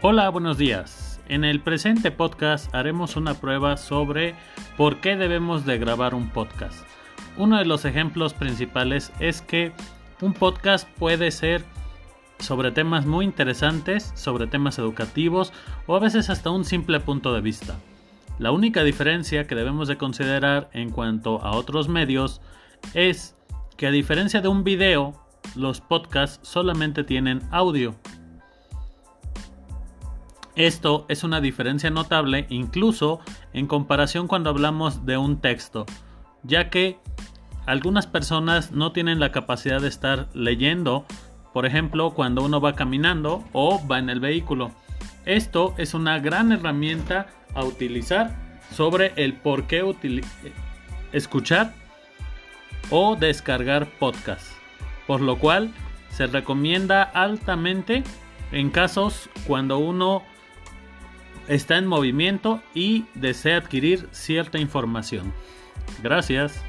Hola, buenos días. En el presente podcast haremos una prueba sobre por qué debemos de grabar un podcast. Uno de los ejemplos principales es que un podcast puede ser sobre temas muy interesantes, sobre temas educativos o a veces hasta un simple punto de vista. La única diferencia que debemos de considerar en cuanto a otros medios es que a diferencia de un video, los podcasts solamente tienen audio. Esto es una diferencia notable incluso en comparación cuando hablamos de un texto, ya que algunas personas no tienen la capacidad de estar leyendo, por ejemplo, cuando uno va caminando o va en el vehículo. Esto es una gran herramienta a utilizar sobre el por qué escuchar o descargar podcast, por lo cual se recomienda altamente en casos cuando uno está en movimiento y desea adquirir cierta información. Gracias.